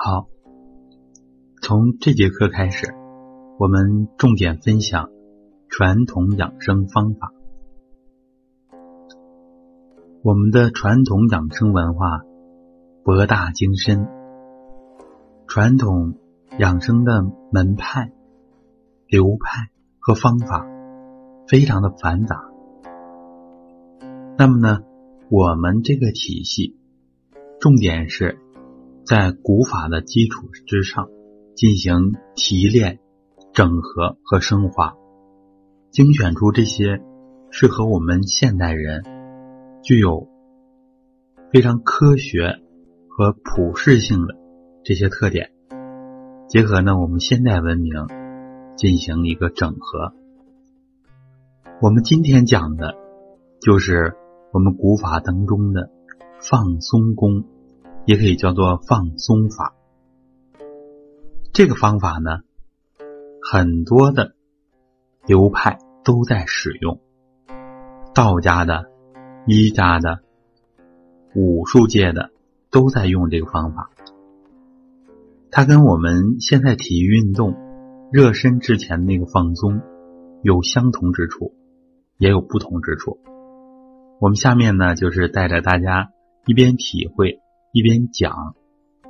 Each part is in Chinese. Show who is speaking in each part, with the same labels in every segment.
Speaker 1: 好，从这节课开始，我们重点分享传统养生方法。我们的传统养生文化博大精深，传统养生的门派、流派和方法非常的繁杂。那么呢，我们这个体系重点是。在古法的基础之上进行提炼、整合和升华，精选出这些适合我们现代人、具有非常科学和普适性的这些特点，结合呢我们现代文明进行一个整合。我们今天讲的就是我们古法当中的放松功。也可以叫做放松法。这个方法呢，很多的流派都在使用，道家的、医家的、武术界的都在用这个方法。它跟我们现在体育运动热身之前那个放松有相同之处，也有不同之处。我们下面呢，就是带着大家一边体会。一边讲，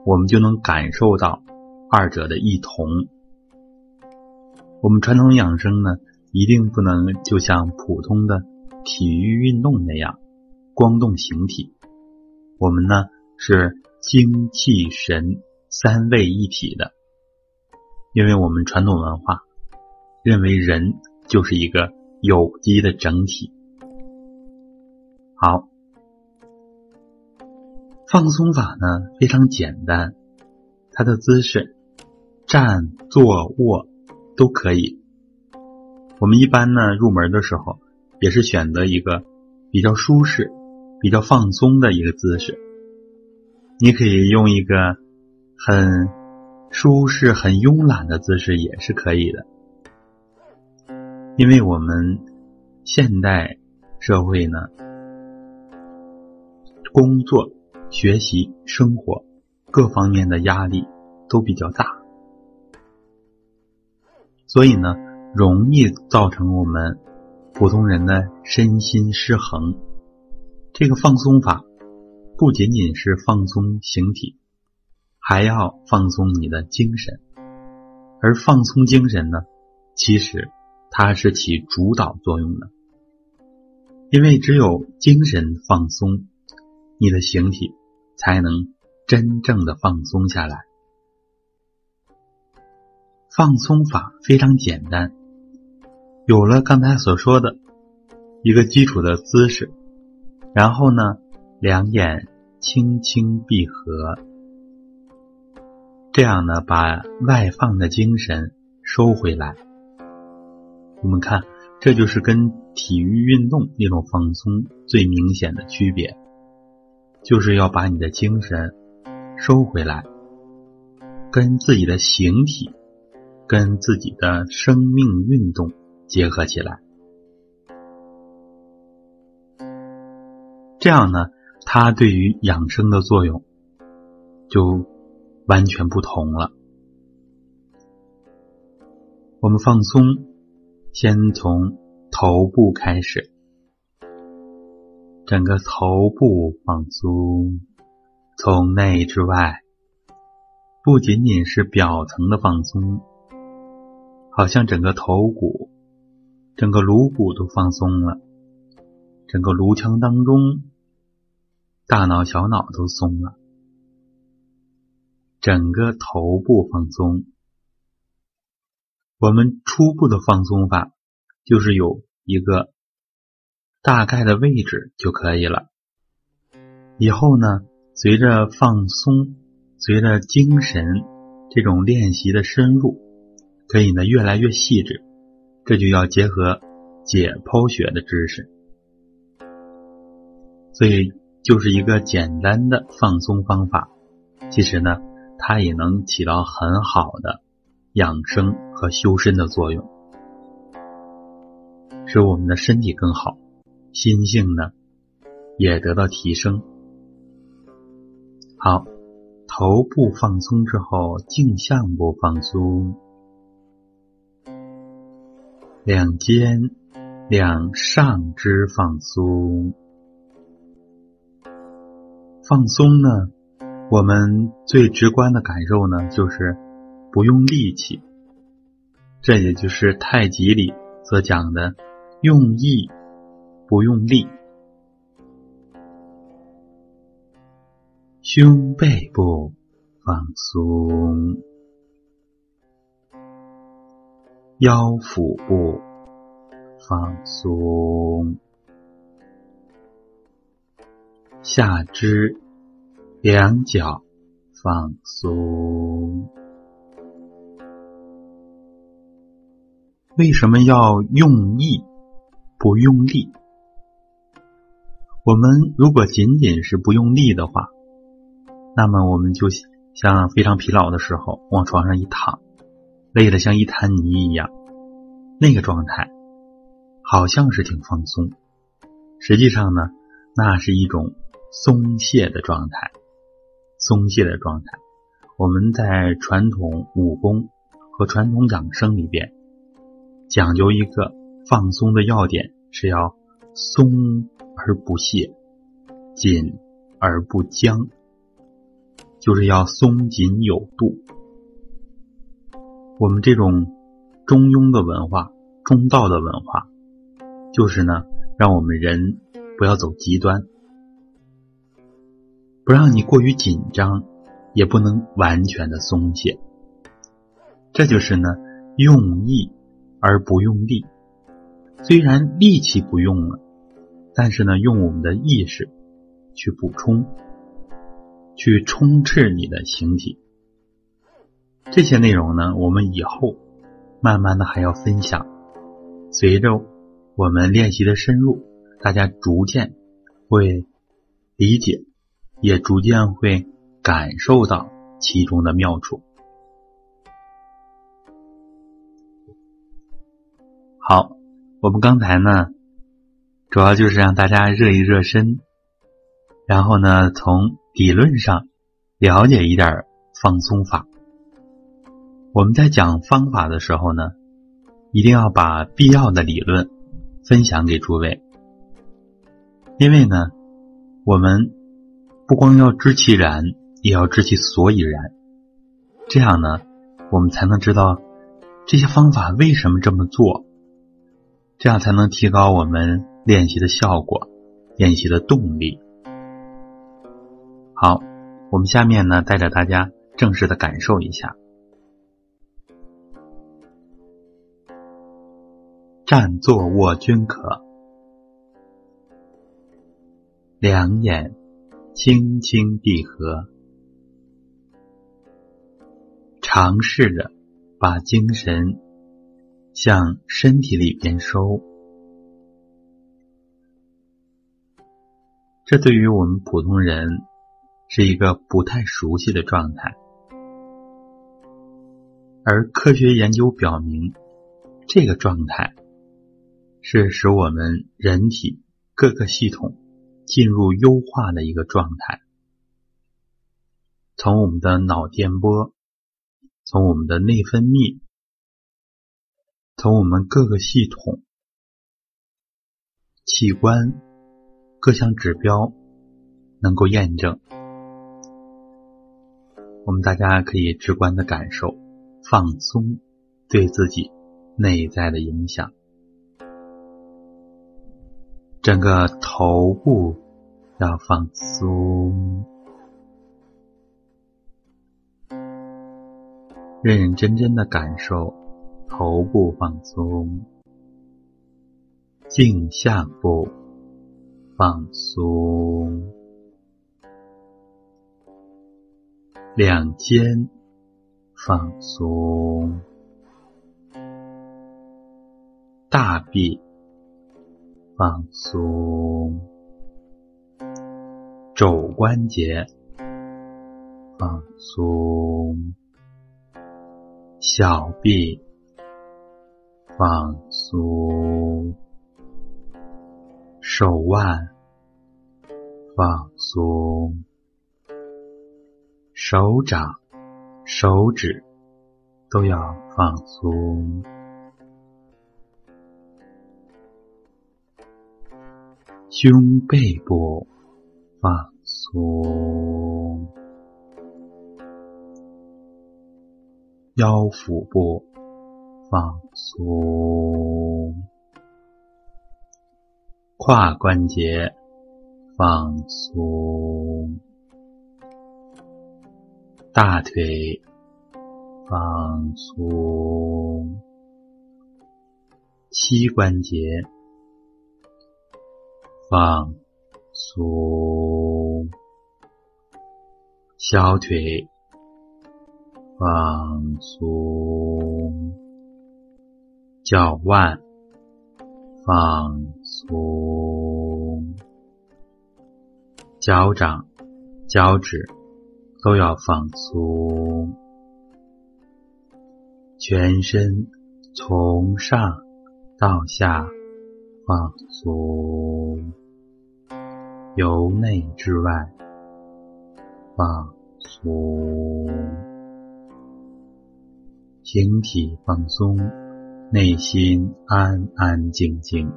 Speaker 1: 我们就能感受到二者的异同。我们传统养生呢，一定不能就像普通的体育运动那样光动形体。我们呢是精气神三位一体的，因为我们传统文化认为人就是一个有机的整体。好。放松法呢非常简单，它的姿势站、坐、卧都可以。我们一般呢入门的时候也是选择一个比较舒适、比较放松的一个姿势。你可以用一个很舒适、很慵懒的姿势也是可以的，因为我们现代社会呢工作。学习、生活各方面的压力都比较大，所以呢，容易造成我们普通人的身心失衡。这个放松法不仅仅是放松形体，还要放松你的精神。而放松精神呢，其实它是起主导作用的，因为只有精神放松，你的形体。才能真正的放松下来。放松法非常简单，有了刚才所说的一个基础的姿势，然后呢，两眼轻轻闭合，这样呢，把外放的精神收回来。我们看，这就是跟体育运动那种放松最明显的区别。就是要把你的精神收回来，跟自己的形体、跟自己的生命运动结合起来，这样呢，它对于养生的作用就完全不同了。我们放松，先从头部开始。整个头部放松，从内至外，不仅仅是表层的放松，好像整个头骨、整个颅骨都放松了，整个颅腔当中，大脑、小脑都松了，整个头部放松。我们初步的放松法就是有一个。大概的位置就可以了。以后呢，随着放松，随着精神这种练习的深入，可以呢越来越细致。这就要结合解剖学的知识，所以就是一个简单的放松方法。其实呢，它也能起到很好的养生和修身的作用，使我们的身体更好。心性呢，也得到提升。好，头部放松之后，颈项部放松，两肩、两上肢放松。放松呢，我们最直观的感受呢，就是不用力气。这也就是太极里所讲的“用意不用力”。胸背部放松，腰腹部放松，下肢、两脚放松。为什么要用意不用力？我们如果仅仅是不用力的话，那么我们就像非常疲劳的时候往床上一躺，累得像一滩泥一样，那个状态好像是挺放松，实际上呢，那是一种松懈的状态，松懈的状态。我们在传统武功和传统养生里边。讲究一个放松的要点是要松而不懈，紧而不僵，就是要松紧有度。我们这种中庸的文化、中道的文化，就是呢，让我们人不要走极端，不让你过于紧张，也不能完全的松懈。这就是呢，用意。而不用力，虽然力气不用了，但是呢，用我们的意识去补充，去充斥你的形体。这些内容呢，我们以后慢慢的还要分享。随着我们练习的深入，大家逐渐会理解，也逐渐会感受到其中的妙处。好，我们刚才呢，主要就是让大家热一热身，然后呢，从理论上了解一点放松法。我们在讲方法的时候呢，一定要把必要的理论分享给诸位，因为呢，我们不光要知其然，也要知其所以然，这样呢，我们才能知道这些方法为什么这么做。这样才能提高我们练习的效果，练习的动力。好，我们下面呢，带着大家正式的感受一下。站坐卧均可，两眼轻轻闭合，尝试着把精神。向身体里边收，这对于我们普通人是一个不太熟悉的状态，而科学研究表明，这个状态是使我们人体各个系统进入优化的一个状态，从我们的脑电波，从我们的内分泌。从我们各个系统、器官、各项指标能够验证，我们大家可以直观的感受放松对自己内在的影响。整个头部要放松，认认真真的感受。头部放松，颈项部放松，两肩放松，大臂放松，肘关节放松，小臂。放松，手腕放松，手掌、手指都要放松。胸背部放松，腰腹部放松，胯关节放松，大腿放松，膝关节。放松，小腿放松，脚腕放松，脚掌、脚趾都要放松，全身从上到下放松。由内至外放松，形体放松，内心安安静静。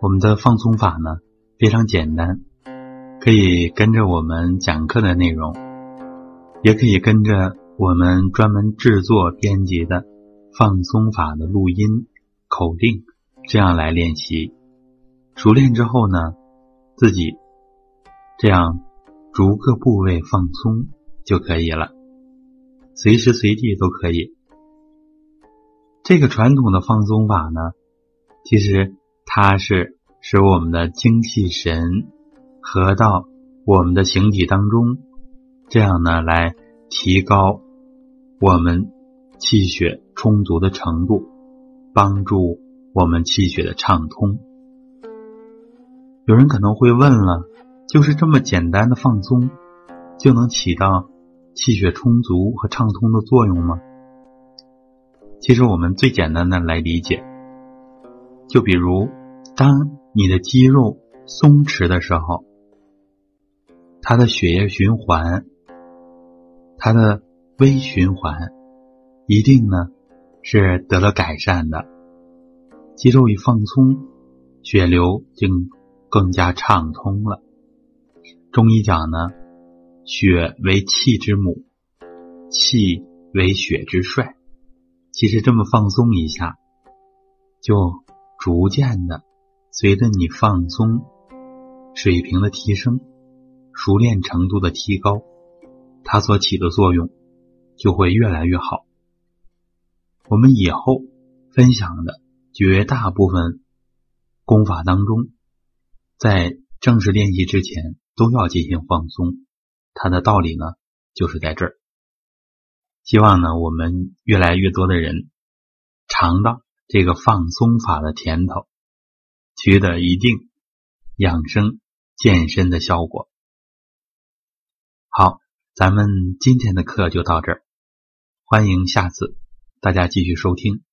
Speaker 1: 我们的放松法呢非常简单，可以跟着我们讲课的内容，也可以跟着我们专门制作编辑的放松法的录音口令。这样来练习，熟练之后呢，自己这样逐个部位放松就可以了，随时随地都可以。这个传统的放松法呢，其实它是使我们的精气神合到我们的形体当中，这样呢来提高我们气血充足的程度，帮助。我们气血的畅通，有人可能会问了：就是这么简单的放松，就能起到气血充足和畅通的作用吗？其实我们最简单的来理解，就比如当你的肌肉松弛的时候，它的血液循环，它的微循环，一定呢是得了改善的。肌肉一放松，血流就更加畅通了。中医讲呢，血为气之母，气为血之帅。其实这么放松一下，就逐渐的随着你放松，水平的提升，熟练程度的提高，它所起的作用就会越来越好。我们以后分享的。绝大部分功法当中，在正式练习之前都要进行放松，它的道理呢就是在这儿。希望呢我们越来越多的人尝到这个放松法的甜头，取得一定养生健身的效果。好，咱们今天的课就到这儿，欢迎下次大家继续收听。